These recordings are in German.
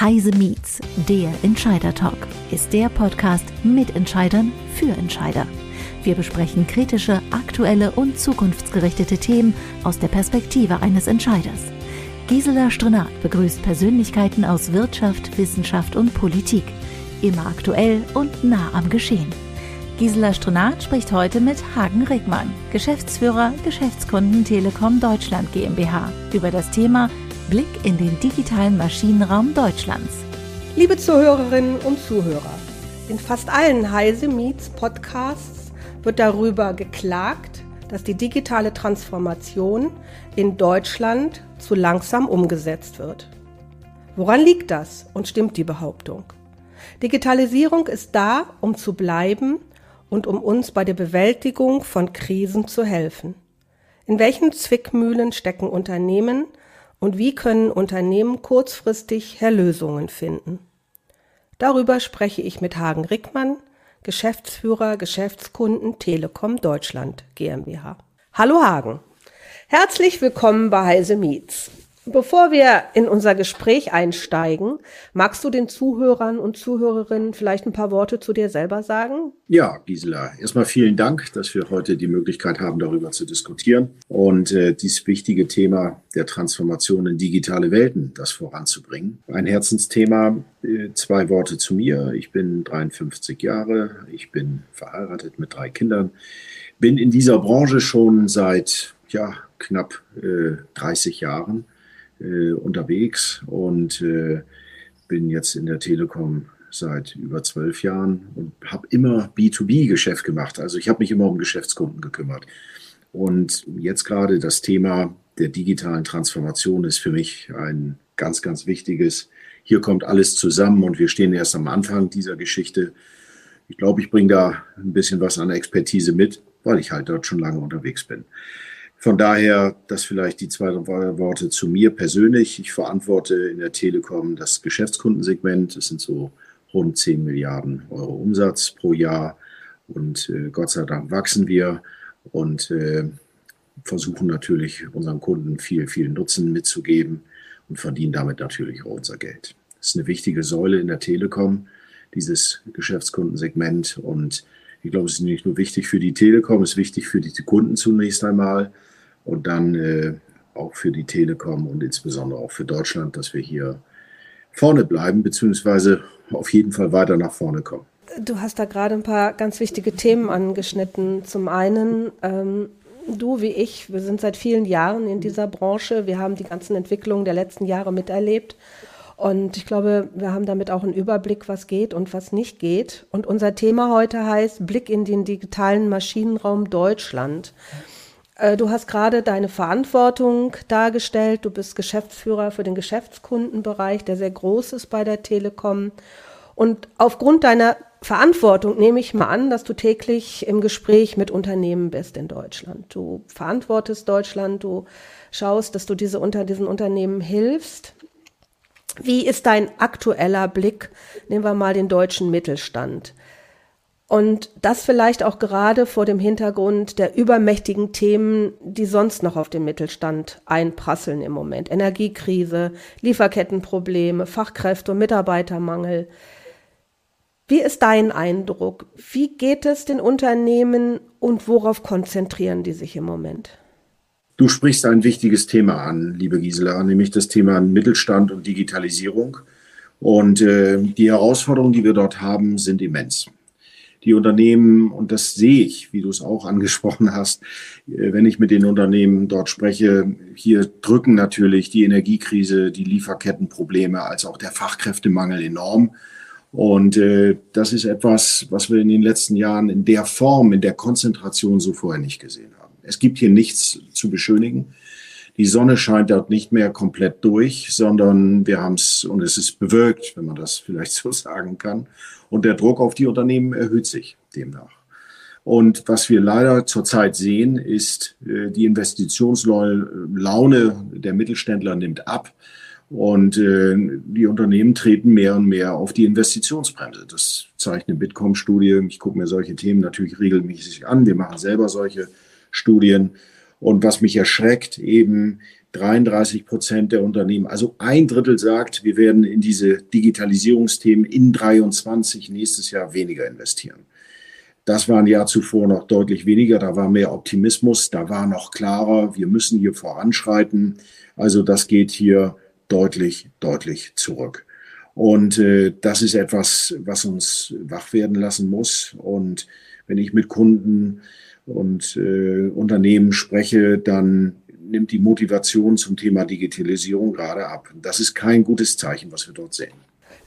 Heise Meets, der Entscheider Talk, ist der Podcast mit Entscheidern für Entscheider. Wir besprechen kritische, aktuelle und zukunftsgerichtete Themen aus der Perspektive eines Entscheiders. Gisela Strenat begrüßt Persönlichkeiten aus Wirtschaft, Wissenschaft und Politik. Immer aktuell und nah am Geschehen. Gisela Strenat spricht heute mit Hagen Rickmann, Geschäftsführer Geschäftskunden Telekom Deutschland GmbH, über das Thema Blick in den digitalen Maschinenraum Deutschlands. Liebe Zuhörerinnen und Zuhörer, in fast allen Heise Meets Podcasts wird darüber geklagt, dass die digitale Transformation in Deutschland zu langsam umgesetzt wird. Woran liegt das und stimmt die Behauptung? Digitalisierung ist da, um zu bleiben und um uns bei der Bewältigung von Krisen zu helfen. In welchen Zwickmühlen stecken Unternehmen und wie können Unternehmen kurzfristig Erlösungen finden? Darüber spreche ich mit Hagen Rickmann, Geschäftsführer Geschäftskunden Telekom Deutschland GmbH. Hallo Hagen. Herzlich willkommen bei Heise Meets. Bevor wir in unser Gespräch einsteigen, magst du den Zuhörern und Zuhörerinnen vielleicht ein paar Worte zu dir selber sagen? Ja, Gisela, erstmal vielen Dank, dass wir heute die Möglichkeit haben, darüber zu diskutieren und äh, dieses wichtige Thema der Transformation in digitale Welten, das voranzubringen. Ein Herzensthema, äh, zwei Worte zu mir. Ich bin 53 Jahre, ich bin verheiratet mit drei Kindern, bin in dieser Branche schon seit ja, knapp äh, 30 Jahren äh, unterwegs und äh, bin jetzt in der Telekom seit über zwölf Jahren und habe immer B2B-Geschäft gemacht. Also ich habe mich immer um Geschäftskunden gekümmert. Und jetzt gerade das Thema der digitalen Transformation ist für mich ein ganz, ganz wichtiges. Hier kommt alles zusammen und wir stehen erst am Anfang dieser Geschichte. Ich glaube, ich bringe da ein bisschen was an Expertise mit, weil ich halt dort schon lange unterwegs bin. Von daher, das vielleicht die zwei Worte zu mir persönlich. Ich verantworte in der Telekom das Geschäftskundensegment. Das sind so rund 10 Milliarden Euro Umsatz pro Jahr. Und äh, Gott sei Dank wachsen wir und äh, versuchen natürlich unseren Kunden viel, viel Nutzen mitzugeben und verdienen damit natürlich auch unser Geld. Das ist eine wichtige Säule in der Telekom, dieses Geschäftskundensegment. Und ich glaube, es ist nicht nur wichtig für die Telekom, es ist wichtig für die Kunden zunächst einmal und dann äh, auch für die Telekom und insbesondere auch für Deutschland, dass wir hier vorne bleiben, beziehungsweise auf jeden Fall weiter nach vorne kommen. Du hast da gerade ein paar ganz wichtige Themen angeschnitten. Zum einen, ähm, du wie ich, wir sind seit vielen Jahren in dieser Branche. Wir haben die ganzen Entwicklungen der letzten Jahre miterlebt. Und ich glaube, wir haben damit auch einen Überblick, was geht und was nicht geht. Und unser Thema heute heißt Blick in den digitalen Maschinenraum Deutschland. Äh, du hast gerade deine Verantwortung dargestellt. Du bist Geschäftsführer für den Geschäftskundenbereich, der sehr groß ist bei der Telekom. Und aufgrund deiner Verantwortung nehme ich mal an, dass du täglich im Gespräch mit Unternehmen bist in Deutschland. Du verantwortest Deutschland, du schaust, dass du diese unter diesen Unternehmen hilfst. Wie ist dein aktueller Blick? Nehmen wir mal den deutschen Mittelstand. Und das vielleicht auch gerade vor dem Hintergrund der übermächtigen Themen, die sonst noch auf den Mittelstand einprasseln im Moment. Energiekrise, Lieferkettenprobleme, Fachkräfte und Mitarbeitermangel. Wie ist dein Eindruck? Wie geht es den Unternehmen und worauf konzentrieren die sich im Moment? Du sprichst ein wichtiges Thema an, liebe Gisela, nämlich das Thema Mittelstand und Digitalisierung. Und äh, die Herausforderungen, die wir dort haben, sind immens die Unternehmen, und das sehe ich, wie du es auch angesprochen hast, äh, wenn ich mit den Unternehmen dort spreche, hier drücken natürlich die Energiekrise, die Lieferkettenprobleme als auch der Fachkräftemangel enorm. Und äh, das ist etwas, was wir in den letzten Jahren in der Form, in der Konzentration so vorher nicht gesehen haben. Es gibt hier nichts zu beschönigen. Die Sonne scheint dort nicht mehr komplett durch, sondern wir haben es, und es ist bewölkt, wenn man das vielleicht so sagen kann. Und der Druck auf die Unternehmen erhöht sich demnach. Und was wir leider zurzeit sehen, ist, äh, die Investitionslaune der Mittelständler nimmt ab. Und äh, die Unternehmen treten mehr und mehr auf die Investitionsbremse. Das zeigt eine Bitkom-Studie. Ich gucke mir solche Themen natürlich regelmäßig an. Wir machen selber solche Studien. Und was mich erschreckt, eben 33 Prozent der Unternehmen, also ein Drittel sagt, wir werden in diese Digitalisierungsthemen in 23 nächstes Jahr weniger investieren. Das war ein Jahr zuvor noch deutlich weniger, da war mehr Optimismus, da war noch klarer, wir müssen hier voranschreiten. Also das geht hier deutlich, deutlich zurück. Und äh, das ist etwas, was uns wach werden lassen muss. Und wenn ich mit Kunden und äh, Unternehmen spreche, dann nimmt die Motivation zum Thema Digitalisierung gerade ab. Das ist kein gutes Zeichen, was wir dort sehen.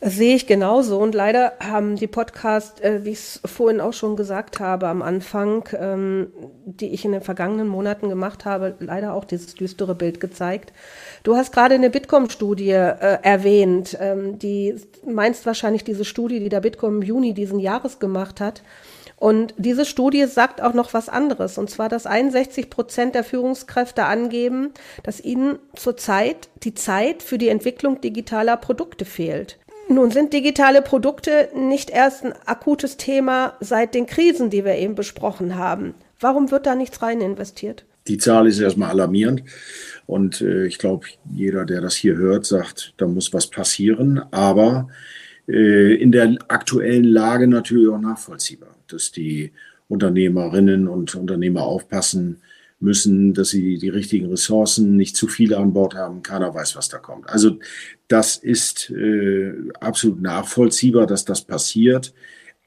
Das sehe ich genauso. Und leider haben die Podcasts, äh, wie ich es vorhin auch schon gesagt habe am Anfang, ähm, die ich in den vergangenen Monaten gemacht habe, leider auch dieses düstere Bild gezeigt. Du hast gerade eine Bitkom-Studie äh, erwähnt. Ähm, die meinst wahrscheinlich diese Studie, die der Bitkom im Juni diesen Jahres gemacht hat. Und diese Studie sagt auch noch was anderes, und zwar, dass 61 Prozent der Führungskräfte angeben, dass ihnen zurzeit die Zeit für die Entwicklung digitaler Produkte fehlt. Nun sind digitale Produkte nicht erst ein akutes Thema seit den Krisen, die wir eben besprochen haben. Warum wird da nichts rein investiert? Die Zahl ist erstmal alarmierend. Und äh, ich glaube, jeder, der das hier hört, sagt, da muss was passieren. Aber in der aktuellen Lage natürlich auch nachvollziehbar dass die Unternehmerinnen und Unternehmer aufpassen müssen, dass sie die richtigen Ressourcen, nicht zu viele an Bord haben. Keiner weiß, was da kommt. Also das ist äh, absolut nachvollziehbar, dass das passiert.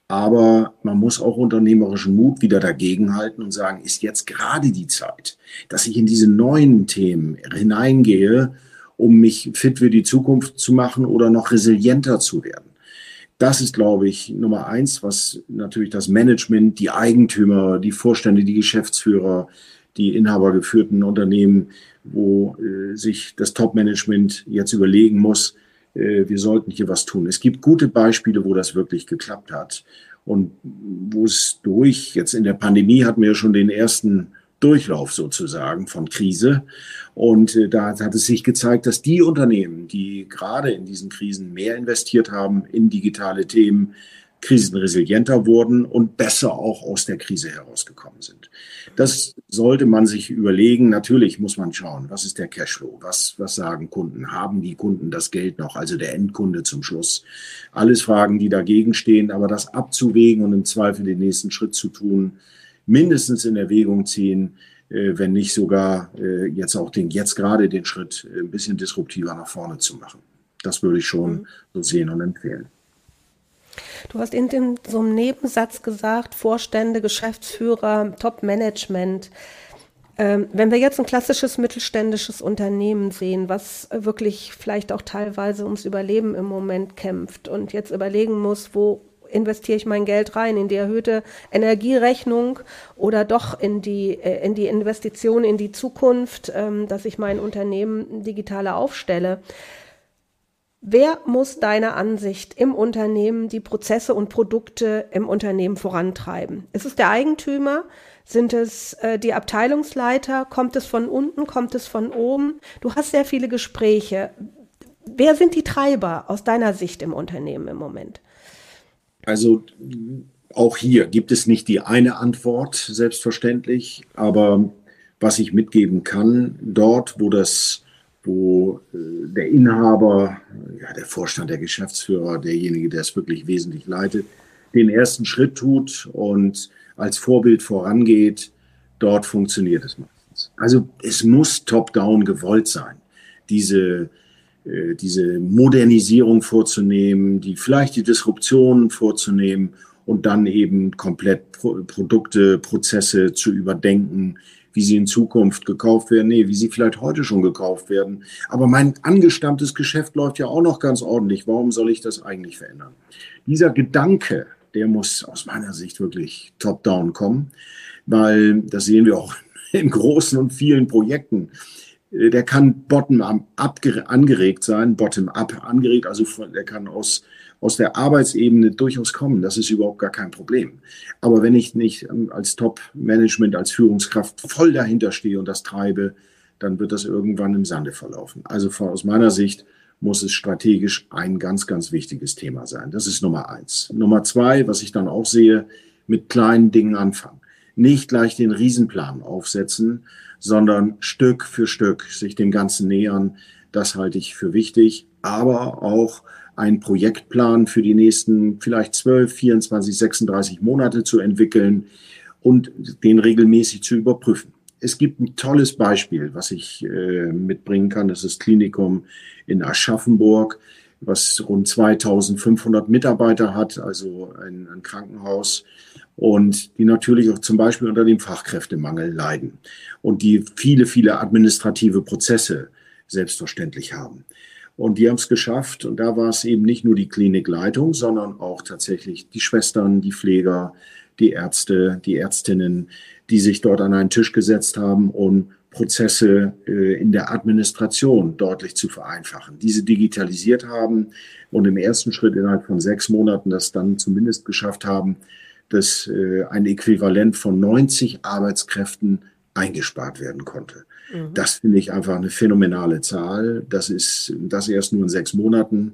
Aber man muss auch unternehmerischen Mut wieder dagegenhalten und sagen, ist jetzt gerade die Zeit, dass ich in diese neuen Themen hineingehe, um mich fit für die Zukunft zu machen oder noch resilienter zu werden. Das ist, glaube ich, Nummer eins, was natürlich das Management, die Eigentümer, die Vorstände, die Geschäftsführer, die inhabergeführten Unternehmen, wo äh, sich das Top-Management jetzt überlegen muss, äh, wir sollten hier was tun. Es gibt gute Beispiele, wo das wirklich geklappt hat und wo es durch, jetzt in der Pandemie hatten wir ja schon den ersten Durchlauf sozusagen von Krise. Und äh, da hat es sich gezeigt, dass die Unternehmen, die gerade in diesen Krisen mehr investiert haben in digitale Themen, krisenresilienter wurden und besser auch aus der Krise herausgekommen sind. Das sollte man sich überlegen. Natürlich muss man schauen, was ist der Cashflow? Was, was sagen Kunden? Haben die Kunden das Geld noch? Also der Endkunde zum Schluss. Alles Fragen, die dagegen stehen, aber das abzuwägen und im Zweifel den nächsten Schritt zu tun, mindestens in Erwägung ziehen, äh, wenn nicht sogar äh, jetzt auch den, jetzt gerade den Schritt äh, ein bisschen disruptiver nach vorne zu machen. Das würde ich schon mhm. so sehen und empfehlen. Du hast in dem, so einem Nebensatz gesagt, Vorstände, Geschäftsführer, Top-Management. Ähm, wenn wir jetzt ein klassisches mittelständisches Unternehmen sehen, was wirklich vielleicht auch teilweise ums Überleben im Moment kämpft und jetzt überlegen muss, wo investiere ich mein Geld rein in die erhöhte Energierechnung oder doch in die, äh, in die Investition in die Zukunft, ähm, dass ich mein Unternehmen digitaler aufstelle. Wer muss deiner Ansicht im Unternehmen die Prozesse und Produkte im Unternehmen vorantreiben? Ist es der Eigentümer? Sind es äh, die Abteilungsleiter? Kommt es von unten? Kommt es von oben? Du hast sehr viele Gespräche. Wer sind die Treiber aus deiner Sicht im Unternehmen im Moment? Also auch hier gibt es nicht die eine Antwort, selbstverständlich, aber was ich mitgeben kann, dort, wo das, wo äh, der Inhaber, ja, der Vorstand, der Geschäftsführer, derjenige, der es wirklich wesentlich leitet, den ersten Schritt tut und als Vorbild vorangeht, dort funktioniert es meistens. Also es muss top-down gewollt sein. Diese, diese Modernisierung vorzunehmen, die vielleicht die Disruption vorzunehmen und dann eben komplett Produkte, Prozesse zu überdenken, wie sie in Zukunft gekauft werden, nee, wie sie vielleicht heute schon gekauft werden. Aber mein angestammtes Geschäft läuft ja auch noch ganz ordentlich. Warum soll ich das eigentlich verändern? Dieser Gedanke, der muss aus meiner Sicht wirklich top-down kommen, weil das sehen wir auch in großen und vielen Projekten. Äh, der kann bottom-up angeregt sein, bottom-up angeregt, also der kann aus, aus der Arbeitsebene durchaus kommen. Das ist überhaupt gar kein Problem. Aber wenn ich nicht ähm, als Top-Management, als Führungskraft voll dahinter stehe und das treibe, dann wird das irgendwann im Sande verlaufen. Also von, aus meiner Sicht muss es strategisch ein ganz, ganz wichtiges Thema sein. Das ist Nummer eins. Nummer zwei, was ich dann auch sehe, mit kleinen Dingen anfangen. Nicht gleich den Riesenplan aufsetzen, sondern Stück für Stück sich dem Ganzen nähern. Das halte ich für wichtig, aber auch einen Projektplan für die nächsten vielleicht 12, 24, 36 Monate zu entwickeln und den regelmäßig zu überprüfen. Es gibt ein tolles Beispiel, was ich äh, mitbringen kann. Das ist Klinikum in Aschaffenburg, was rund 2500 Mitarbeiter hat, also ein, ein Krankenhaus und die natürlich auch zum Beispiel unter dem Fachkräftemangel leiden und die viele, viele administrative Prozesse selbstverständlich haben. Und die haben es geschafft. Und da war es eben nicht nur die Klinikleitung, sondern auch tatsächlich die Schwestern, die Pfleger, die Ärzte, die Ärztinnen, die sich dort an einen Tisch gesetzt haben, um Prozesse äh, in der Administration deutlich zu vereinfachen. Diese digitalisiert haben und im ersten Schritt innerhalb von sechs Monaten das dann zumindest geschafft haben, dass äh, ein Äquivalent von 90 Arbeitskräften eingespart werden konnte. Mhm. Das finde ich einfach eine phänomenale Zahl. Das ist das erst nur in sechs Monaten.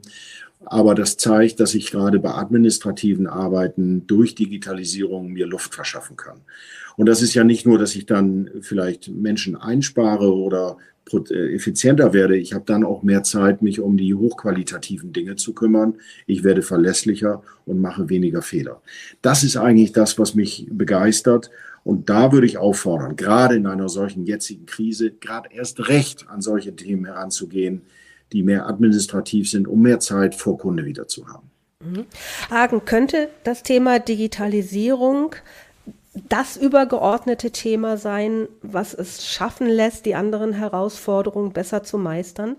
Aber das zeigt, dass ich gerade bei administrativen Arbeiten durch Digitalisierung mir Luft verschaffen kann. Und das ist ja nicht nur, dass ich dann vielleicht Menschen einspare oder äh, effizienter werde. Ich habe dann auch mehr Zeit, mich um die hochqualitativen Dinge zu kümmern. Ich werde verlässlicher und mache weniger Fehler. Das ist eigentlich das, was mich begeistert. Und da würde ich auffordern, gerade in einer solchen jetzigen Krise, gerade erst recht an solche Themen heranzugehen, die mehr administrativ sind, um mehr Zeit vor Kunde wieder zu haben. Mhm. Hagen, könnte das Thema Digitalisierung das übergeordnete Thema sein, was es schaffen lässt, die anderen Herausforderungen besser zu meistern?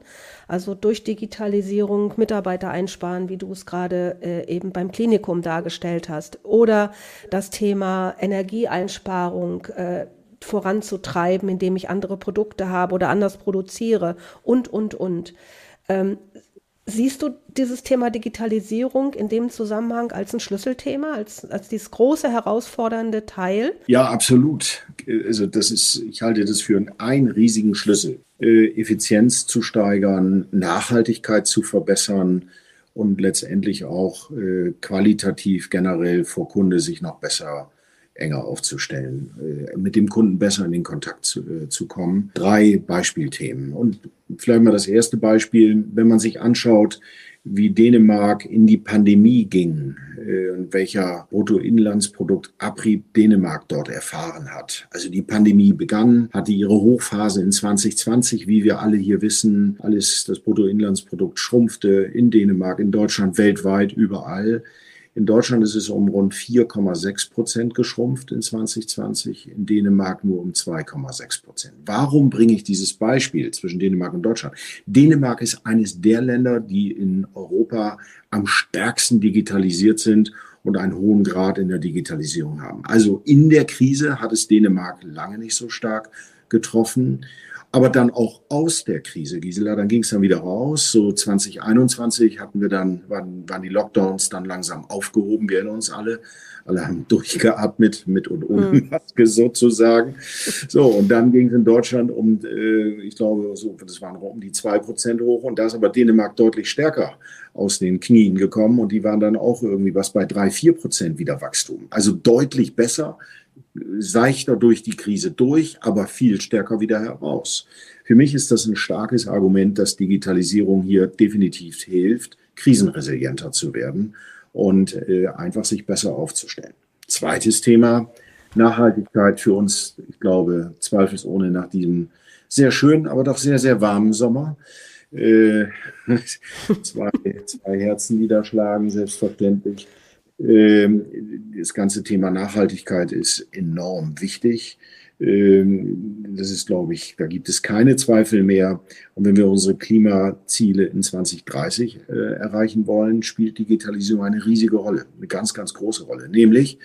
Also durch Digitalisierung Mitarbeiter einsparen, wie du es gerade äh, eben beim Klinikum dargestellt hast. Oder das Thema Energieeinsparung. Äh, voranzutreiben, indem ich andere Produkte habe oder anders produziere und, und, und. Ähm, siehst du dieses Thema Digitalisierung in dem Zusammenhang als ein Schlüsselthema, als, als dieses große herausfordernde Teil? Ja, absolut. Also das ist, ich halte das für einen, riesigen Schlüssel. Äh, Effizienz zu steigern, Nachhaltigkeit zu verbessern und letztendlich auch äh, qualitativ generell vor Kunde sich noch besser enger aufzustellen, äh, mit dem Kunden besser in den Kontakt zu, äh, zu kommen. Drei Beispielthemen. Und vielleicht mal das erste Beispiel, wenn man sich anschaut, wie Dänemark in die Pandemie ging äh, und welcher Bruttoinlandsproduktabrieb Dänemark dort erfahren hat. Also die Pandemie begann, hatte ihre Hochphase in 2020, wie wir alle hier wissen. Alles, das Bruttoinlandsprodukt schrumpfte in Dänemark, in Deutschland, weltweit, überall. In Deutschland ist es um rund 4,6 Prozent geschrumpft in 2020, in Dänemark nur um 2,6 Prozent. Warum bringe ich dieses Beispiel zwischen Dänemark und Deutschland? Dänemark ist eines der Länder, die in Europa am stärksten digitalisiert sind und einen hohen Grad in der Digitalisierung haben. Also in der Krise hat es Dänemark lange nicht so stark getroffen aber dann auch aus der Krise, Gisela, dann ging es dann wieder raus. So 2021 hatten wir dann, waren, waren die Lockdowns dann langsam aufgehoben, wir erinnern uns alle. Alle haben durchgeatmet, mit und ohne mhm. Maske sozusagen. So, und dann ging es in Deutschland um, äh, ich glaube, so, das waren um die zwei Prozent hoch und da ist aber Dänemark deutlich stärker aus den Knien gekommen und die waren dann auch irgendwie was bei drei, vier Prozent wieder Wachstum. Also deutlich besser seichter durch die Krise durch, aber viel stärker wieder heraus. Für mich ist das ein starkes Argument, dass Digitalisierung hier definitiv hilft, krisenresilienter zu werden und äh, einfach sich besser aufzustellen. Zweites Thema, Nachhaltigkeit für uns, ich glaube, zweifelsohne nach diesem sehr schönen, aber doch sehr, sehr warmen Sommer. Äh, zwei, zwei Herzen niederschlagen, selbstverständlich. Ähm, das ganze Thema Nachhaltigkeit ist enorm wichtig. Ähm, das ist, glaube ich, da gibt es keine Zweifel mehr. Und wenn wir unsere Klimaziele in 2030 äh, erreichen wollen, spielt Digitalisierung eine riesige Rolle, eine ganz, ganz große Rolle. Nämlich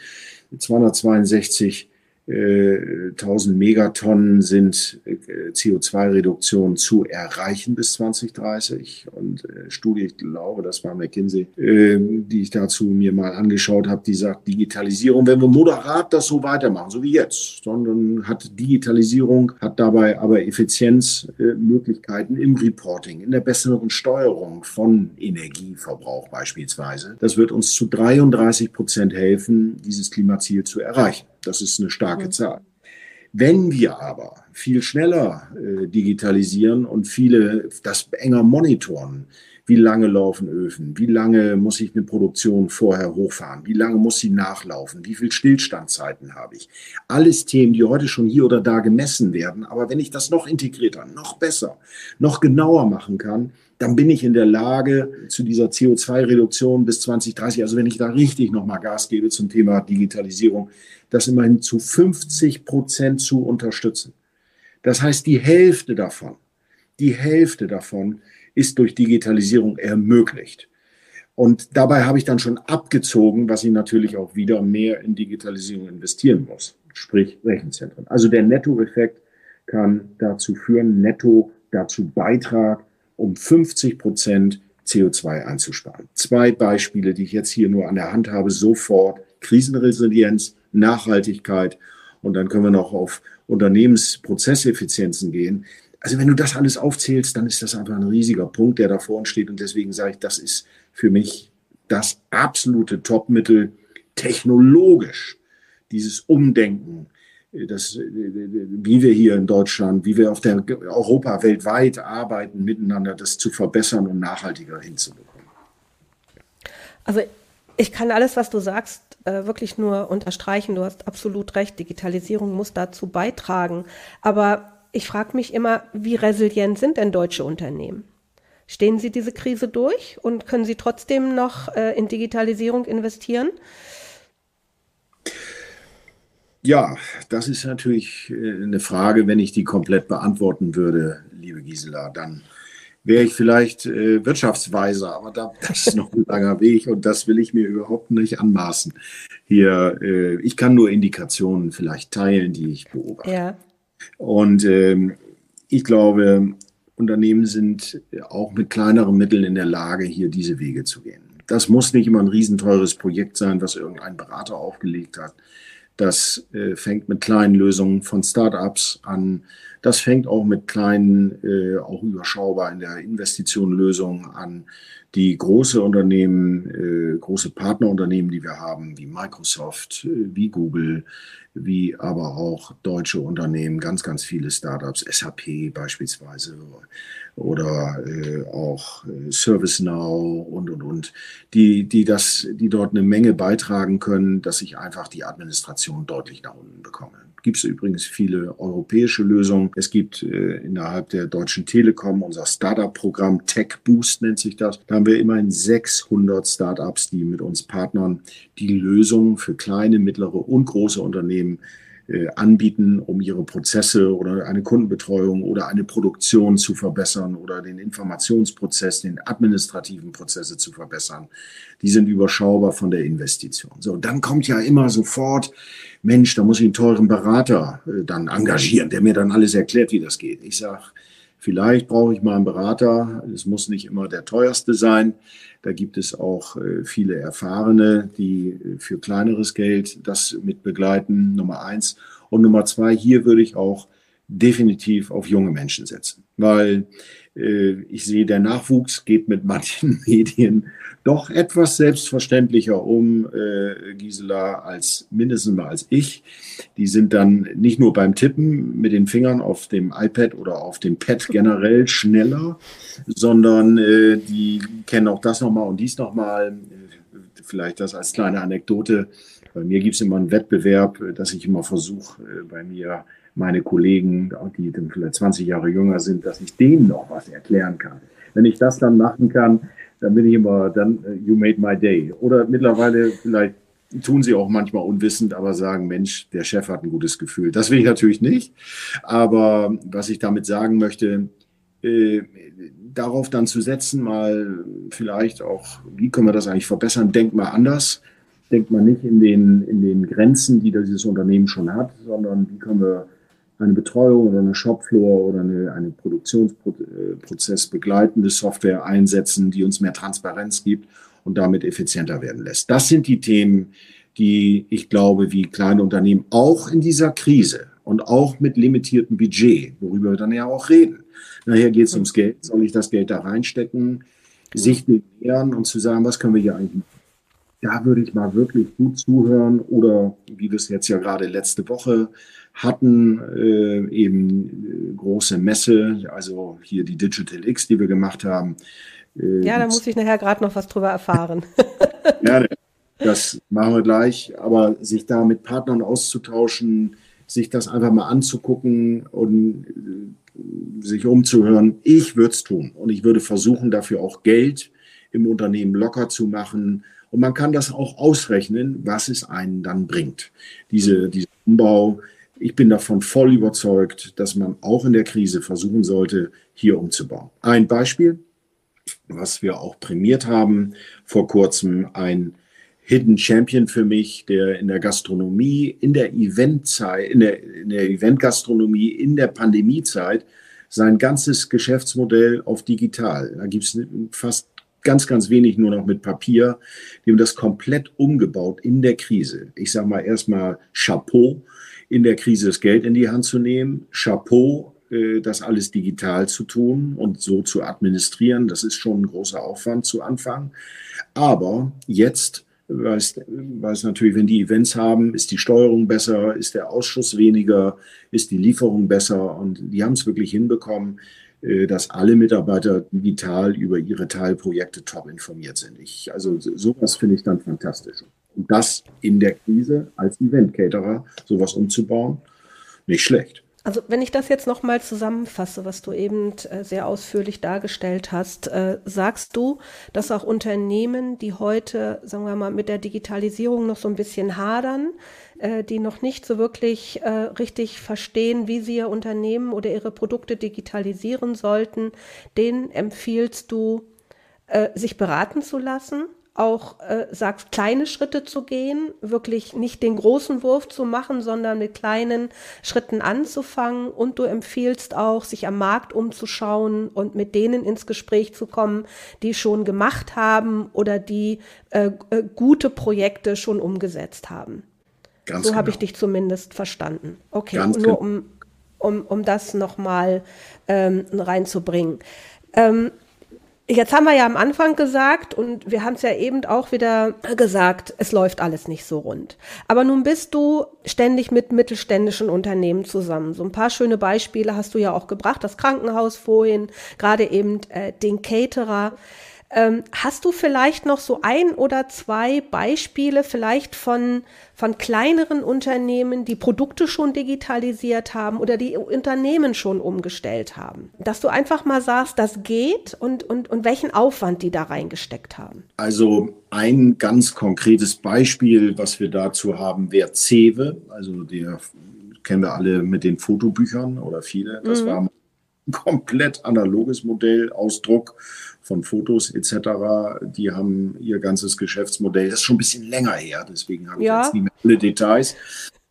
262 1000 Megatonnen sind äh, CO2-Reduktion zu erreichen bis 2030. Und äh, Studie, ich glaube, das war McKinsey, äh, die ich dazu mir mal angeschaut habe, die sagt, Digitalisierung, wenn wir moderat das so weitermachen, so wie jetzt, sondern hat Digitalisierung, hat dabei aber Effizienzmöglichkeiten im Reporting, in der besseren Steuerung von Energieverbrauch beispielsweise. Das wird uns zu 33 Prozent helfen, dieses Klimaziel zu erreichen. Das ist eine starke mhm. Zahl. Wenn wir aber viel schneller äh, digitalisieren und viele das enger monitoren, wie lange laufen Öfen? Wie lange muss ich eine Produktion vorher hochfahren? Wie lange muss sie nachlaufen? Wie viel Stillstandzeiten habe ich? Alles Themen, die heute schon hier oder da gemessen werden. Aber wenn ich das noch integrierter, noch besser, noch genauer machen kann, dann bin ich in der Lage, zu dieser CO2-Reduktion bis 2030, also wenn ich da richtig nochmal Gas gebe zum Thema Digitalisierung, das immerhin zu 50 Prozent zu unterstützen. Das heißt, die Hälfte davon, die Hälfte davon ist durch Digitalisierung ermöglicht. Und dabei habe ich dann schon abgezogen, was ich natürlich auch wieder mehr in Digitalisierung investieren muss, sprich Rechenzentren. Also der Nettoeffekt kann dazu führen, netto dazu Beitrag, um 50 Prozent CO2 einzusparen. Zwei Beispiele, die ich jetzt hier nur an der Hand habe, sofort Krisenresilienz, Nachhaltigkeit und dann können wir noch auf Unternehmensprozesseffizienzen gehen. Also wenn du das alles aufzählst, dann ist das einfach ein riesiger Punkt, der da vor uns steht. Und deswegen sage ich, das ist für mich das absolute Topmittel technologisch. Dieses Umdenken, das, wie wir hier in Deutschland, wie wir auf der Europa weltweit arbeiten, miteinander das zu verbessern und nachhaltiger hinzubekommen. Also ich kann alles, was du sagst, äh, wirklich nur unterstreichen. Du hast absolut recht. Digitalisierung muss dazu beitragen. Aber ich frage mich immer, wie resilient sind denn deutsche Unternehmen? Stehen sie diese Krise durch und können sie trotzdem noch äh, in Digitalisierung investieren? Ja, das ist natürlich äh, eine Frage, wenn ich die komplett beantworten würde, liebe Gisela, dann wäre ich vielleicht äh, Wirtschaftsweiser, aber da, das ist noch ein langer Weg und das will ich mir überhaupt nicht anmaßen. Hier, äh, ich kann nur Indikationen vielleicht teilen, die ich beobachte. Ja. Und ähm, ich glaube, Unternehmen sind auch mit kleineren Mitteln in der Lage, hier diese Wege zu gehen. Das muss nicht immer ein riesenteures Projekt sein, was irgendein Berater aufgelegt hat. Das äh, fängt mit kleinen Lösungen von Startups an. Das fängt auch mit kleinen, äh, auch überschaubar in der Investition Lösungen an, die große Unternehmen, äh, große Partnerunternehmen, die wir haben, wie Microsoft, äh, wie Google, wie aber auch deutsche Unternehmen, ganz, ganz viele Startups, SAP beispielsweise oder äh, auch äh, ServiceNow und, und, und, die, die, das, die dort eine Menge beitragen können, dass ich einfach die Administration deutlich nach unten bekomme gibt es übrigens viele europäische Lösungen. Es gibt äh, innerhalb der Deutschen Telekom unser Startup-Programm Tech Boost nennt sich das. Da haben wir immerhin 600 Startups, die mit uns partnern, die Lösungen für kleine, mittlere und große Unternehmen äh, anbieten, um ihre Prozesse oder eine Kundenbetreuung oder eine Produktion zu verbessern oder den Informationsprozess, den administrativen Prozesse zu verbessern. Die sind überschaubar von der Investition. So, dann kommt ja immer sofort, Mensch, da muss ich einen teuren Berater äh, dann engagieren, der mir dann alles erklärt, wie das geht. Ich sage, Vielleicht brauche ich mal einen Berater. Es muss nicht immer der teuerste sein. Da gibt es auch äh, viele Erfahrene, die äh, für kleineres Geld das mit begleiten. Nummer eins. Und Nummer zwei, hier würde ich auch definitiv auf junge Menschen setzen, weil ich sehe, der Nachwuchs geht mit manchen Medien doch etwas selbstverständlicher um, äh, Gisela, als mindestens mal als ich. Die sind dann nicht nur beim Tippen mit den Fingern auf dem iPad oder auf dem Pad generell schneller, sondern äh, die kennen auch das nochmal und dies nochmal. Vielleicht das als kleine Anekdote. Bei mir gibt es immer einen Wettbewerb, dass ich immer versuche, äh, bei mir meine Kollegen, die dann vielleicht 20 Jahre jünger sind, dass ich denen noch was erklären kann. Wenn ich das dann machen kann, dann bin ich immer, dann, äh, you made my day. Oder mittlerweile vielleicht tun sie auch manchmal unwissend, aber sagen, Mensch, der Chef hat ein gutes Gefühl. Das will ich natürlich nicht. Aber was ich damit sagen möchte, äh, darauf dann zu setzen, mal vielleicht auch, wie können wir das eigentlich verbessern, denkt mal anders. Denkt man nicht in den, in den Grenzen, die dieses Unternehmen schon hat, sondern wie können wir eine Betreuung oder eine Shopfloor oder eine, eine Produktionsprozess begleitende Software einsetzen, die uns mehr Transparenz gibt und damit effizienter werden lässt. Das sind die Themen, die ich glaube, wie kleine Unternehmen auch in dieser Krise und auch mit limitiertem Budget, worüber wir dann ja auch reden. Nachher geht es ums Geld. Soll ich das Geld da reinstecken, sich dem nähern und zu sagen, was können wir hier eigentlich machen? Da würde ich mal wirklich gut zuhören oder wie wir es jetzt ja gerade letzte Woche hatten äh, eben äh, große Messe, also hier die Digital X, die wir gemacht haben. Äh, ja, da muss ich nachher gerade noch was drüber erfahren. ja, das machen wir gleich. Aber sich da mit Partnern auszutauschen, sich das einfach mal anzugucken und äh, sich umzuhören, ich würde es tun. Und ich würde versuchen, dafür auch Geld im Unternehmen locker zu machen. Und man kann das auch ausrechnen, was es einen dann bringt. Diese, dieser Umbau, ich bin davon voll überzeugt, dass man auch in der Krise versuchen sollte, hier umzubauen. Ein Beispiel, was wir auch prämiert haben vor kurzem, ein Hidden Champion für mich, der in der Gastronomie, in der Eventzeit, in der, in der Eventgastronomie, in der Pandemiezeit sein ganzes Geschäftsmodell auf digital. Da gibt es fast ganz, ganz wenig nur noch mit Papier. Die haben das komplett umgebaut in der Krise. Ich sage mal erstmal Chapeau in der Krise das Geld in die Hand zu nehmen. Chapeau, äh, das alles digital zu tun und so zu administrieren. Das ist schon ein großer Aufwand zu Anfang. Aber jetzt weil es natürlich, wenn die Events haben, ist die Steuerung besser, ist der Ausschuss weniger, ist die Lieferung besser und die haben es wirklich hinbekommen, äh, dass alle Mitarbeiter digital über ihre Teilprojekte top informiert sind. Ich, also sowas finde ich dann fantastisch. Und das in der Krise als Event-Caterer, sowas umzubauen, nicht schlecht. Also wenn ich das jetzt nochmal zusammenfasse, was du eben äh, sehr ausführlich dargestellt hast, äh, sagst du, dass auch Unternehmen, die heute, sagen wir mal, mit der Digitalisierung noch so ein bisschen hadern, äh, die noch nicht so wirklich richtig verstehen, wie sie ihr Unternehmen oder ihre Produkte digitalisieren sollten, denen empfiehlst du, sich beraten zu lassen? Auch äh, sagst, kleine Schritte zu gehen, wirklich nicht den großen Wurf zu machen, sondern mit kleinen Schritten anzufangen. Und du empfiehlst auch, sich am Markt umzuschauen und mit denen ins Gespräch zu kommen, die schon gemacht haben oder die äh, äh, gute Projekte schon umgesetzt haben. Ganz so genau. habe ich dich zumindest verstanden. Okay, Ganz nur genau. um, um, um das nochmal ähm, reinzubringen. Ähm, Jetzt haben wir ja am Anfang gesagt und wir haben es ja eben auch wieder gesagt, es läuft alles nicht so rund. Aber nun bist du ständig mit mittelständischen Unternehmen zusammen. So ein paar schöne Beispiele hast du ja auch gebracht, das Krankenhaus vorhin, gerade eben äh, den Caterer. Ähm, hast du vielleicht noch so ein oder zwei Beispiele vielleicht von, von kleineren Unternehmen, die Produkte schon digitalisiert haben oder die Unternehmen schon umgestellt haben? Dass du einfach mal sagst, das geht und, und, und welchen Aufwand die da reingesteckt haben? Also ein ganz konkretes Beispiel, was wir dazu haben, wäre Cewe, also der kennen wir alle mit den Fotobüchern oder viele. Das mhm. war ein komplett analoges Modell, Ausdruck von Fotos etc. Die haben ihr ganzes Geschäftsmodell, das ist schon ein bisschen länger her, deswegen habe ich ja. jetzt nicht mehr alle Details.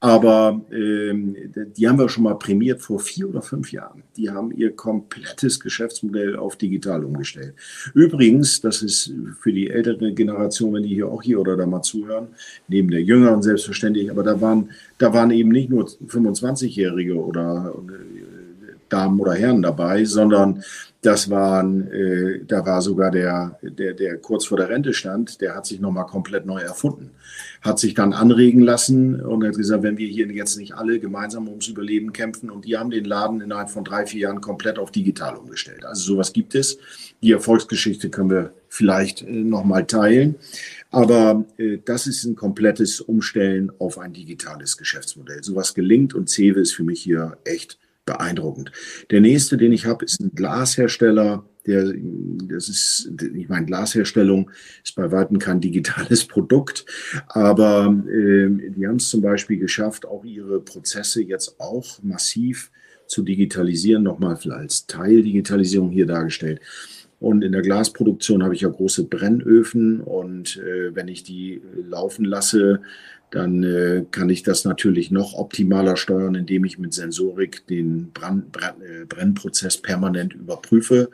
Aber ähm, die haben wir schon mal prämiert vor vier oder fünf Jahren. Die haben ihr komplettes Geschäftsmodell auf digital umgestellt. Übrigens, das ist für die ältere Generation, wenn die hier auch hier oder da mal zuhören, neben der jüngeren selbstverständlich, aber da waren, da waren eben nicht nur 25-Jährige oder Damen oder Herren dabei, sondern das waren, äh, da war sogar der, der, der kurz vor der Rente stand, der hat sich nochmal komplett neu erfunden. Hat sich dann anregen lassen und hat gesagt, wenn wir hier jetzt nicht alle gemeinsam ums Überleben kämpfen und die haben den Laden innerhalb von drei, vier Jahren komplett auf digital umgestellt. Also sowas gibt es. Die Erfolgsgeschichte können wir vielleicht äh, nochmal teilen. Aber äh, das ist ein komplettes Umstellen auf ein digitales Geschäftsmodell. Sowas gelingt und Cewe ist für mich hier echt beeindruckend. Der nächste, den ich habe, ist ein Glashersteller. Der, das ist, ich meine, Glasherstellung ist bei weitem kein digitales Produkt, aber äh, die haben es zum Beispiel geschafft, auch ihre Prozesse jetzt auch massiv zu digitalisieren, nochmal als Teildigitalisierung hier dargestellt. Und in der Glasproduktion habe ich ja große Brennöfen und äh, wenn ich die laufen lasse, dann äh, kann ich das natürlich noch optimaler steuern, indem ich mit Sensorik den Brand, Brand, äh, Brennprozess permanent überprüfe.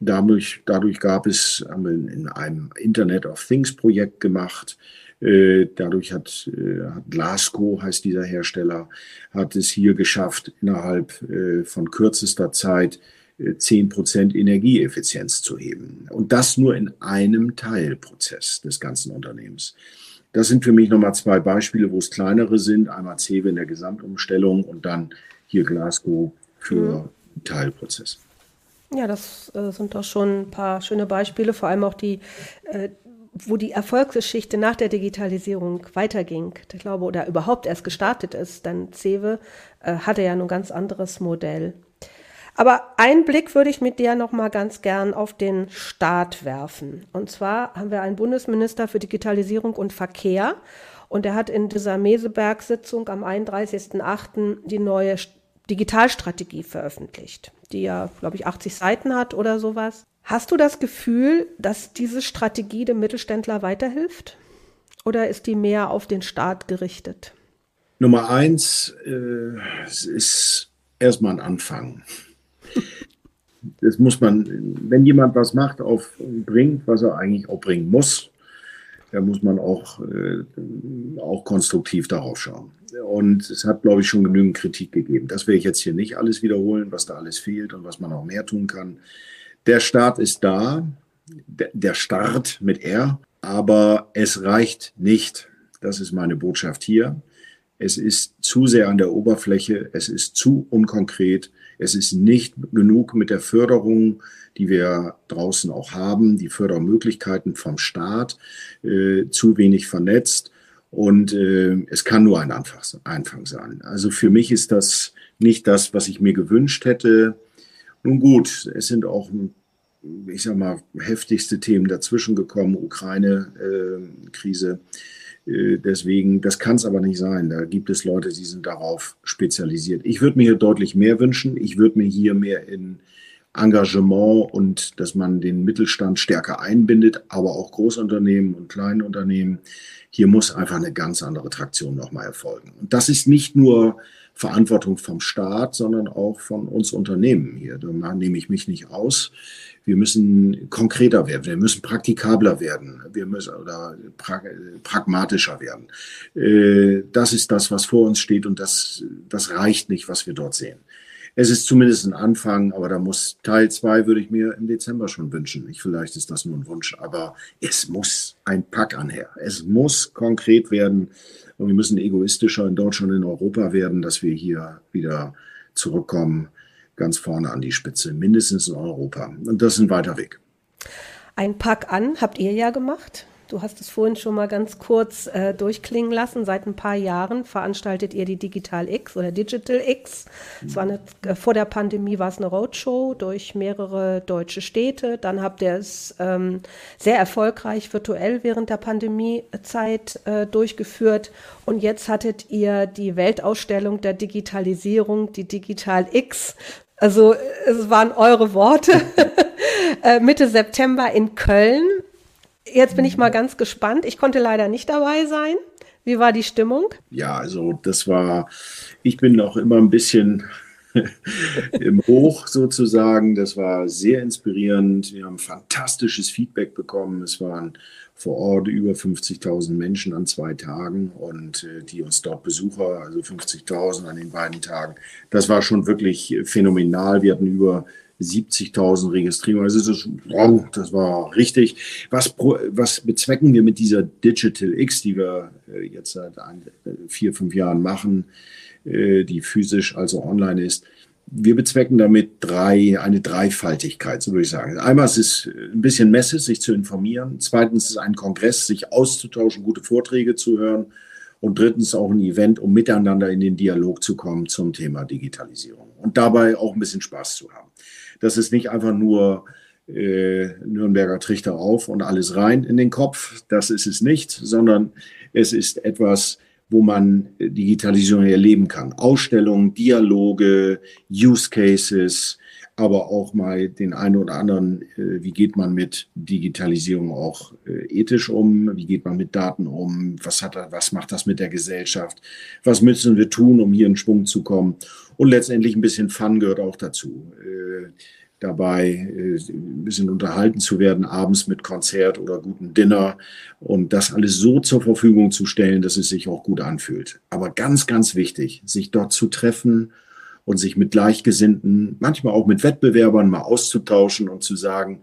Dadurch, dadurch gab es, haben wir in einem Internet of Things Projekt gemacht. Äh, dadurch hat, äh, hat Glasgow, heißt dieser Hersteller, hat es hier geschafft, innerhalb äh, von kürzester Zeit 10% äh, Energieeffizienz zu heben. Und das nur in einem Teilprozess des ganzen Unternehmens. Das sind für mich nochmal zwei Beispiele, wo es kleinere sind. Einmal CEWE in der Gesamtumstellung und dann hier Glasgow für mhm. Teilprozess. Ja, das äh, sind doch schon ein paar schöne Beispiele, vor allem auch die, äh, wo die Erfolgsgeschichte nach der Digitalisierung weiterging, ich glaube, oder überhaupt erst gestartet ist. Denn CEWE äh, hatte ja ein ganz anderes Modell. Aber einen Blick würde ich mit dir noch mal ganz gern auf den Staat werfen. Und zwar haben wir einen Bundesminister für Digitalisierung und Verkehr. Und er hat in dieser Meseberg-Sitzung am 31.08. die neue Digitalstrategie veröffentlicht, die ja, glaube ich, 80 Seiten hat oder sowas. Hast du das Gefühl, dass diese Strategie dem Mittelständler weiterhilft? Oder ist die mehr auf den Staat gerichtet? Nummer eins, äh, es ist erstmal ein Anfang das muss man, wenn jemand was macht, auf, bringt, was er eigentlich auch bringen muss, da muss man auch, äh, auch konstruktiv darauf schauen. Und es hat, glaube ich, schon genügend Kritik gegeben. Das werde ich jetzt hier nicht alles wiederholen, was da alles fehlt und was man auch mehr tun kann. Der Start ist da, der Start mit R, aber es reicht nicht. Das ist meine Botschaft hier. Es ist zu sehr an der Oberfläche, es ist zu unkonkret, es ist nicht genug mit der Förderung, die wir draußen auch haben, die Fördermöglichkeiten vom Staat, äh, zu wenig vernetzt. Und äh, es kann nur ein Anfang, Anfang sein. Also für mich ist das nicht das, was ich mir gewünscht hätte. Nun gut, es sind auch, ich sag mal, heftigste Themen dazwischen gekommen, Ukraine-Krise. Äh, deswegen, das kann es aber nicht sein. Da gibt es Leute, die sind darauf spezialisiert. Ich würde mir hier deutlich mehr wünschen. Ich würde mir hier mehr in Engagement und dass man den Mittelstand stärker einbindet, aber auch Großunternehmen und kleine Unternehmen. Hier muss einfach eine ganz andere Traktion nochmal erfolgen. Und das ist nicht nur Verantwortung vom Staat, sondern auch von uns Unternehmen hier. Da nehme ich mich nicht aus. Wir müssen konkreter werden, wir müssen praktikabler werden, wir müssen oder pra pragmatischer werden. Äh, das ist das, was vor uns steht und das, das reicht nicht, was wir dort sehen. Es ist zumindest ein Anfang, aber da muss Teil zwei würde ich mir im Dezember schon wünschen. Ich, vielleicht ist das nur ein Wunsch, aber es muss ein Pack anher. Es muss konkret werden und wir müssen egoistischer in Deutschland in Europa werden, dass wir hier wieder zurückkommen ganz vorne an die Spitze, mindestens in Europa. Und das ist ein weiter Weg. Ein Pack an habt ihr ja gemacht. Du hast es vorhin schon mal ganz kurz äh, durchklingen lassen. Seit ein paar Jahren veranstaltet ihr die Digital X oder Digital X. Es war eine, äh, vor der Pandemie war es eine Roadshow durch mehrere deutsche Städte. Dann habt ihr es ähm, sehr erfolgreich virtuell während der Pandemiezeit äh, durchgeführt. Und jetzt hattet ihr die Weltausstellung der Digitalisierung, die Digital X, also es waren eure Worte. Äh, Mitte September in Köln. Jetzt bin ich mal ganz gespannt. Ich konnte leider nicht dabei sein. Wie war die Stimmung? Ja, also das war, ich bin noch immer ein bisschen im Hoch sozusagen. Das war sehr inspirierend. Wir haben fantastisches Feedback bekommen. Es waren vor Ort über 50.000 Menschen an zwei Tagen und äh, die uns dort Besucher, also 50.000 an den beiden Tagen. Das war schon wirklich phänomenal. Wir hatten über 70.000 Registrierungen. Also das, wow, das war richtig. Was, was bezwecken wir mit dieser Digital X, die wir äh, jetzt seit ein, äh, vier, fünf Jahren machen, äh, die physisch also online ist? wir bezwecken damit drei, eine Dreifaltigkeit, so würde ich sagen. Einmal ist es ein bisschen Messe, sich zu informieren. Zweitens ist es ein Kongress, sich auszutauschen, gute Vorträge zu hören. Und drittens auch ein Event, um miteinander in den Dialog zu kommen zum Thema Digitalisierung. Und dabei auch ein bisschen Spaß zu haben. Das ist nicht einfach nur äh, Nürnberger Trichter auf und alles rein in den Kopf. Das ist es nicht, sondern es ist etwas, wo man Digitalisierung erleben kann. Ausstellungen, Dialoge, Use Cases, aber auch mal den einen oder anderen, äh, wie geht man mit Digitalisierung auch äh, ethisch um, wie geht man mit Daten um, was, hat, was macht das mit der Gesellschaft, was müssen wir tun, um hier in Schwung zu kommen. Und letztendlich ein bisschen Fun gehört auch dazu. Äh, dabei ein bisschen unterhalten zu werden, abends mit Konzert oder guten Dinner und das alles so zur Verfügung zu stellen, dass es sich auch gut anfühlt. Aber ganz, ganz wichtig, sich dort zu treffen und sich mit Gleichgesinnten, manchmal auch mit Wettbewerbern mal auszutauschen und zu sagen,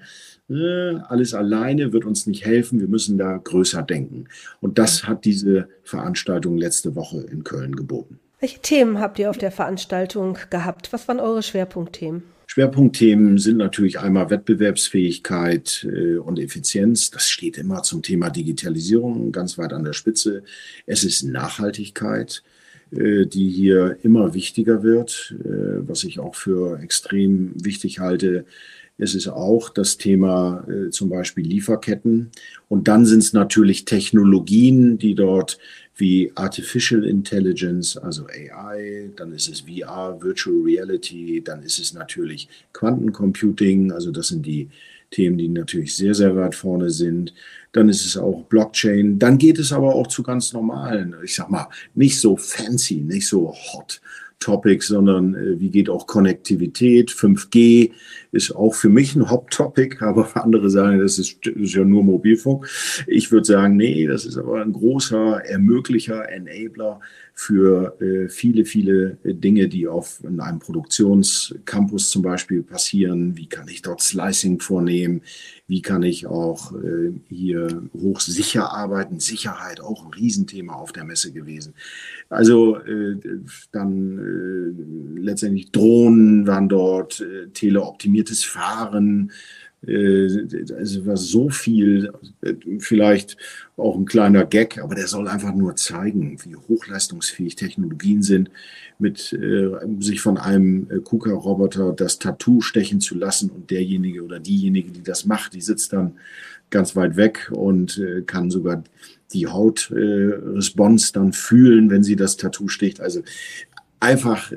äh, alles alleine wird uns nicht helfen, wir müssen da größer denken. Und das hat diese Veranstaltung letzte Woche in Köln geboten. Welche Themen habt ihr auf der Veranstaltung gehabt? Was waren eure Schwerpunktthemen? Schwerpunktthemen sind natürlich einmal Wettbewerbsfähigkeit äh, und Effizienz. Das steht immer zum Thema Digitalisierung ganz weit an der Spitze. Es ist Nachhaltigkeit, die hier immer wichtiger wird, äh, was ich auch für extrem wichtig halte. Es ist auch das Thema äh, zum Beispiel Lieferketten. Und dann sind es natürlich Technologien, die dort wie Artificial Intelligence, also AI, dann ist es VR, Virtual Reality, dann ist es natürlich Quantencomputing, also das sind die Themen, die natürlich sehr, sehr weit vorne sind. Dann ist es auch Blockchain. Dann geht es aber auch zu ganz normalen, ich sag mal, nicht so fancy, nicht so hot Topics, sondern äh, wie geht auch Konnektivität. 5G ist auch für mich ein Hot-Topic, aber andere sagen, das ist, das ist ja nur Mobilfunk. Ich würde sagen, nee, das ist aber ein großer Ermöglicher, Enabler für äh, viele, viele Dinge, die auf in einem Produktionscampus zum Beispiel passieren. Wie kann ich dort Slicing vornehmen? Wie kann ich auch äh, hier hochsicher arbeiten? Sicherheit auch ein Riesenthema auf der Messe gewesen. Also äh, dann äh, letztendlich Drohnen waren dort, äh, teleoptimiertes Fahren, äh, es war so viel, vielleicht auch ein kleiner Gag, aber der soll einfach nur zeigen, wie hochleistungsfähig Technologien sind, mit äh, sich von einem äh, KUKA-Roboter das Tattoo stechen zu lassen und derjenige oder diejenige, die das macht, die sitzt dann ganz weit weg und äh, kann sogar die Hautresponse äh, dann fühlen, wenn sie das Tattoo sticht. Also einfach,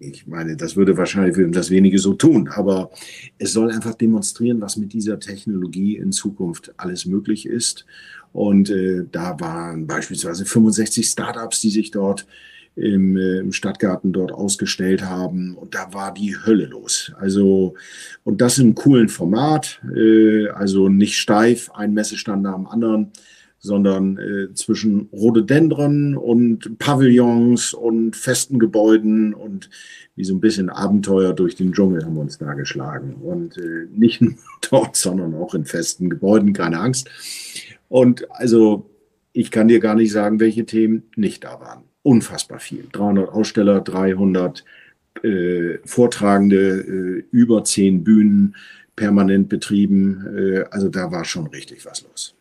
ich meine, das würde wahrscheinlich das wenige so tun, aber es soll einfach demonstrieren, was mit dieser Technologie in Zukunft alles möglich ist. Und äh, da waren beispielsweise 65 Startups, die sich dort im, äh, im Stadtgarten dort ausgestellt haben. Und da war die Hölle los. Also, und das einem coolen Format, äh, also nicht steif, ein Messestand nach dem anderen, sondern äh, zwischen Rhododendron und Pavillons und festen Gebäuden und wie so ein bisschen Abenteuer durch den Dschungel haben wir uns da geschlagen. Und äh, nicht nur dort, sondern auch in festen Gebäuden, keine Angst. Und also ich kann dir gar nicht sagen, welche Themen nicht da waren. Unfassbar viel. 300 Aussteller, 300 äh, Vortragende, äh, über zehn Bühnen permanent betrieben. Äh, also da war schon richtig was los.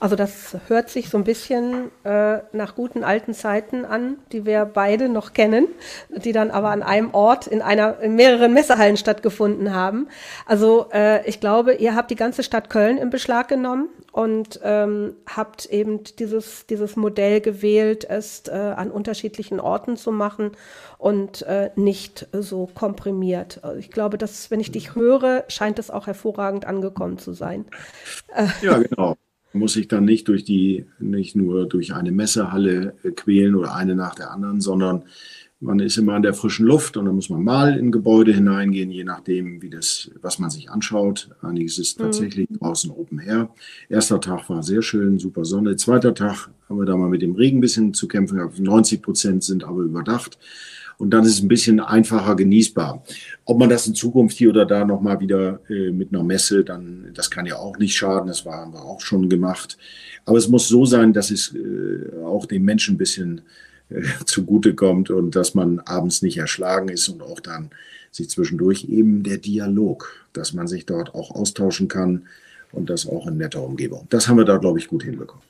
Also das hört sich so ein bisschen äh, nach guten alten Zeiten an, die wir beide noch kennen, die dann aber an einem Ort in einer in mehreren Messehallen stattgefunden haben. Also äh, ich glaube, ihr habt die ganze Stadt Köln in Beschlag genommen und ähm, habt eben dieses dieses Modell gewählt, es äh, an unterschiedlichen Orten zu machen und äh, nicht so komprimiert. Also ich glaube, dass wenn ich dich höre, scheint es auch hervorragend angekommen zu sein. Ja, genau muss sich dann nicht durch die, nicht nur durch eine Messehalle äh, quälen oder eine nach der anderen, sondern man ist immer in der frischen Luft und dann muss man mal in Gebäude hineingehen, je nachdem, wie das, was man sich anschaut. Einiges ist mhm. tatsächlich mhm. draußen Open Air. Erster Tag war sehr schön, super Sonne. Zweiter Tag haben wir da mal mit dem Regen ein bisschen zu kämpfen gehabt. 90 Prozent sind aber überdacht. Und dann ist es ein bisschen einfacher genießbar. Ob man das in Zukunft hier oder da nochmal wieder äh, mit einer Messe, dann, das kann ja auch nicht schaden. Das haben wir auch schon gemacht. Aber es muss so sein, dass es äh, auch den Menschen ein bisschen äh, zugutekommt und dass man abends nicht erschlagen ist und auch dann sich zwischendurch eben der Dialog, dass man sich dort auch austauschen kann und das auch in netter Umgebung. Das haben wir da, glaube ich, gut hinbekommen.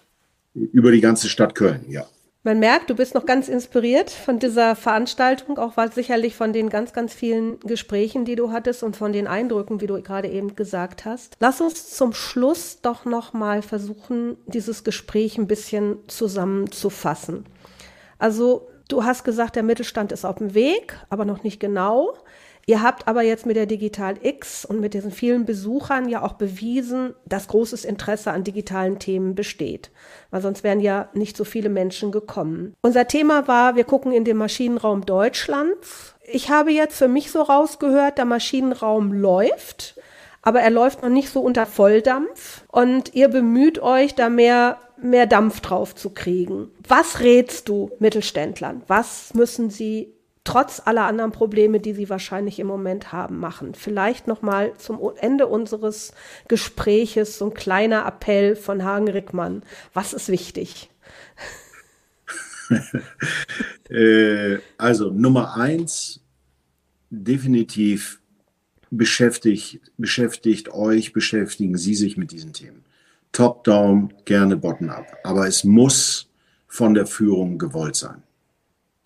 Über die ganze Stadt Köln, ja. Man merkt, du bist noch ganz inspiriert von dieser Veranstaltung, auch weil sicherlich von den ganz, ganz vielen Gesprächen, die du hattest und von den Eindrücken, wie du gerade eben gesagt hast. Lass uns zum Schluss doch noch mal versuchen, dieses Gespräch ein bisschen zusammenzufassen. Also, du hast gesagt, der Mittelstand ist auf dem Weg, aber noch nicht genau. Ihr habt aber jetzt mit der Digital X und mit diesen vielen Besuchern ja auch bewiesen, dass großes Interesse an digitalen Themen besteht, weil sonst wären ja nicht so viele Menschen gekommen. Unser Thema war, wir gucken in den Maschinenraum Deutschlands. Ich habe jetzt für mich so rausgehört, der Maschinenraum läuft, aber er läuft noch nicht so unter Volldampf und ihr bemüht euch da mehr mehr Dampf drauf zu kriegen. Was rätst du Mittelständlern? Was müssen sie trotz aller anderen Probleme, die sie wahrscheinlich im Moment haben, machen. Vielleicht noch mal zum Ende unseres Gespräches so ein kleiner Appell von Hagen Rickmann. Was ist wichtig? äh, also Nummer eins, definitiv beschäftigt, beschäftigt euch, beschäftigen Sie sich mit diesen Themen. Top-down, gerne bottom-up. Aber es muss von der Führung gewollt sein.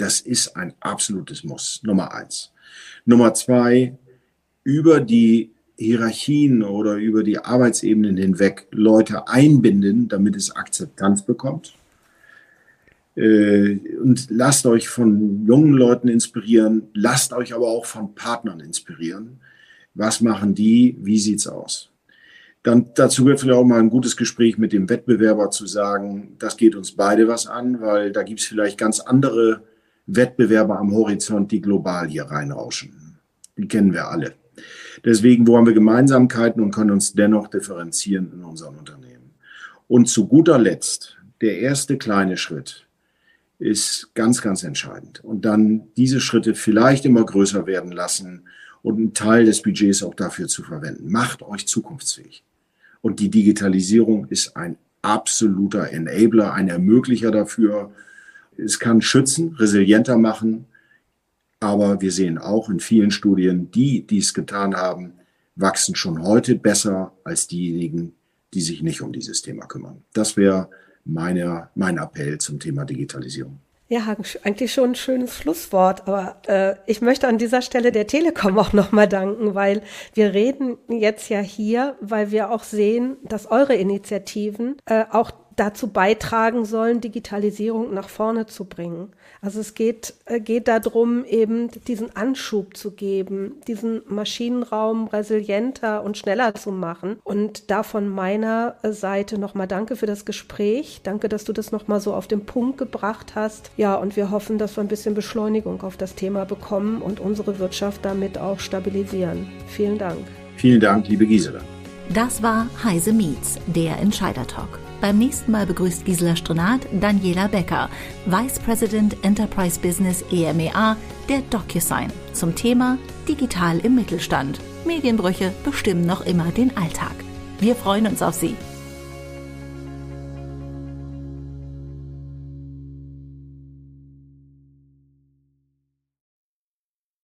Das ist ein absolutes Muss. Nummer eins. Nummer zwei, über die Hierarchien oder über die Arbeitsebenen hinweg Leute einbinden, damit es Akzeptanz bekommt. Äh, und lasst euch von jungen Leuten inspirieren, lasst euch aber auch von Partnern inspirieren. Was machen die? Wie sieht's aus? Dann dazu gehört vielleicht auch mal ein gutes Gespräch mit dem Wettbewerber zu sagen, das geht uns beide was an, weil da gibt's vielleicht ganz andere Wettbewerber am Horizont, die global hier reinrauschen. Die kennen wir alle. Deswegen, wo haben wir Gemeinsamkeiten und können uns dennoch differenzieren in unseren Unternehmen? Und zu guter Letzt, der erste kleine Schritt ist ganz, ganz entscheidend. Und dann diese Schritte vielleicht immer größer werden lassen und einen Teil des Budgets auch dafür zu verwenden. Macht euch zukunftsfähig. Und die Digitalisierung ist ein absoluter Enabler, ein Ermöglicher dafür. Es kann schützen, resilienter machen, aber wir sehen auch in vielen Studien, die dies getan haben, wachsen schon heute besser als diejenigen, die sich nicht um dieses Thema kümmern. Das wäre meine, mein Appell zum Thema Digitalisierung. Ja, eigentlich schon ein schönes Schlusswort, aber äh, ich möchte an dieser Stelle der Telekom auch nochmal danken, weil wir reden jetzt ja hier, weil wir auch sehen, dass eure Initiativen äh, auch dazu beitragen sollen, Digitalisierung nach vorne zu bringen. Also es geht, äh, geht darum, eben diesen Anschub zu geben, diesen Maschinenraum resilienter und schneller zu machen. Und da von meiner Seite nochmal danke für das Gespräch. Danke, dass du das nochmal so auf den Punkt gebracht hast. Ja, und wir hoffen, dass wir ein bisschen Beschleunigung auf das Thema bekommen und unsere Wirtschaft damit auch stabilisieren. Vielen Dank. Vielen Dank, liebe Gisela. Das war Heise Meets, der Entscheider Talk. Beim nächsten Mal begrüßt Gisela Stronat Daniela Becker, Vice President Enterprise Business EMEA der DocuSign zum Thema Digital im Mittelstand. Medienbrüche bestimmen noch immer den Alltag. Wir freuen uns auf Sie.